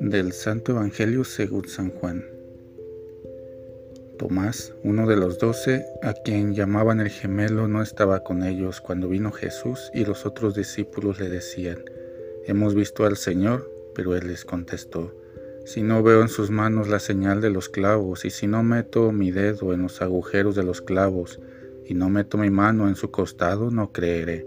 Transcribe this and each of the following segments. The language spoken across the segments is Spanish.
Del Santo Evangelio según San Juan. Tomás, uno de los doce, a quien llamaban el gemelo, no estaba con ellos cuando vino Jesús y los otros discípulos le decían, Hemos visto al Señor, pero él les contestó, Si no veo en sus manos la señal de los clavos, y si no meto mi dedo en los agujeros de los clavos, y no meto mi mano en su costado, no creeré.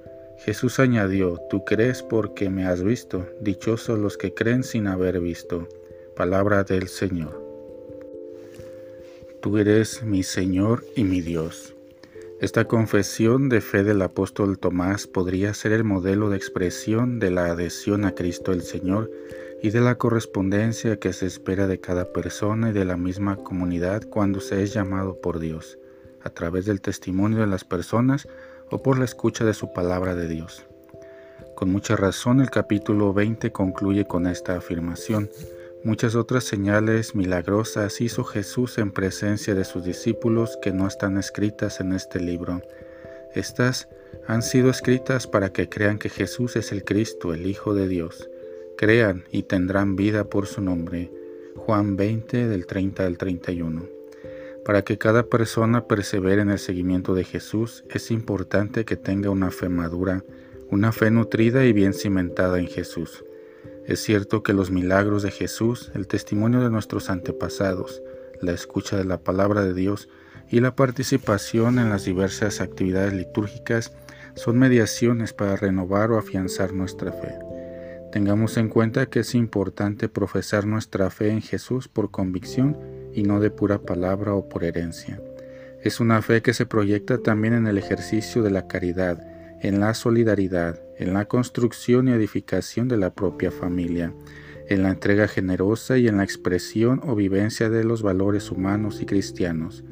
Jesús añadió, Tú crees porque me has visto, dichosos los que creen sin haber visto. Palabra del Señor. Tú eres mi Señor y mi Dios. Esta confesión de fe del apóstol Tomás podría ser el modelo de expresión de la adhesión a Cristo el Señor y de la correspondencia que se espera de cada persona y de la misma comunidad cuando se es llamado por Dios, a través del testimonio de las personas o por la escucha de su palabra de Dios. Con mucha razón el capítulo 20 concluye con esta afirmación. Muchas otras señales milagrosas hizo Jesús en presencia de sus discípulos que no están escritas en este libro. Estas han sido escritas para que crean que Jesús es el Cristo, el Hijo de Dios. Crean y tendrán vida por su nombre. Juan 20 del 30 al 31. Para que cada persona persevere en el seguimiento de Jesús, es importante que tenga una fe madura, una fe nutrida y bien cimentada en Jesús. Es cierto que los milagros de Jesús, el testimonio de nuestros antepasados, la escucha de la palabra de Dios y la participación en las diversas actividades litúrgicas son mediaciones para renovar o afianzar nuestra fe. Tengamos en cuenta que es importante profesar nuestra fe en Jesús por convicción y no de pura palabra o por herencia. Es una fe que se proyecta también en el ejercicio de la caridad, en la solidaridad, en la construcción y edificación de la propia familia, en la entrega generosa y en la expresión o vivencia de los valores humanos y cristianos.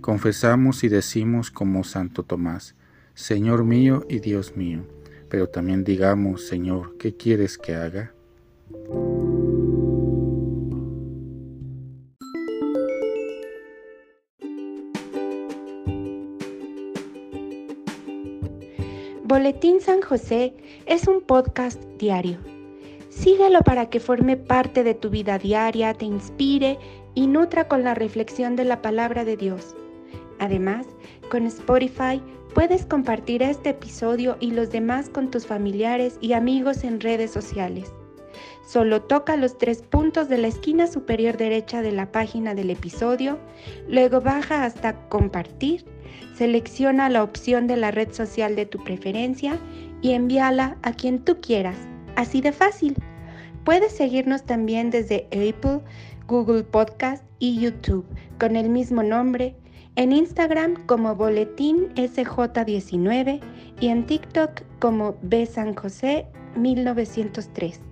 Confesamos y decimos como Santo Tomás, Señor mío y Dios mío, pero también digamos, Señor, ¿qué quieres que haga? Boletín San José es un podcast diario. Síguelo para que forme parte de tu vida diaria, te inspire y nutra con la reflexión de la palabra de Dios. Además, con Spotify puedes compartir este episodio y los demás con tus familiares y amigos en redes sociales. Solo toca los tres puntos de la esquina superior derecha de la página del episodio, luego baja hasta compartir Selecciona la opción de la red social de tu preferencia y envíala a quien tú quieras. Así de fácil. Puedes seguirnos también desde Apple, Google Podcast y YouTube con el mismo nombre, en Instagram como Boletín SJ19 y en TikTok como B San José 1903.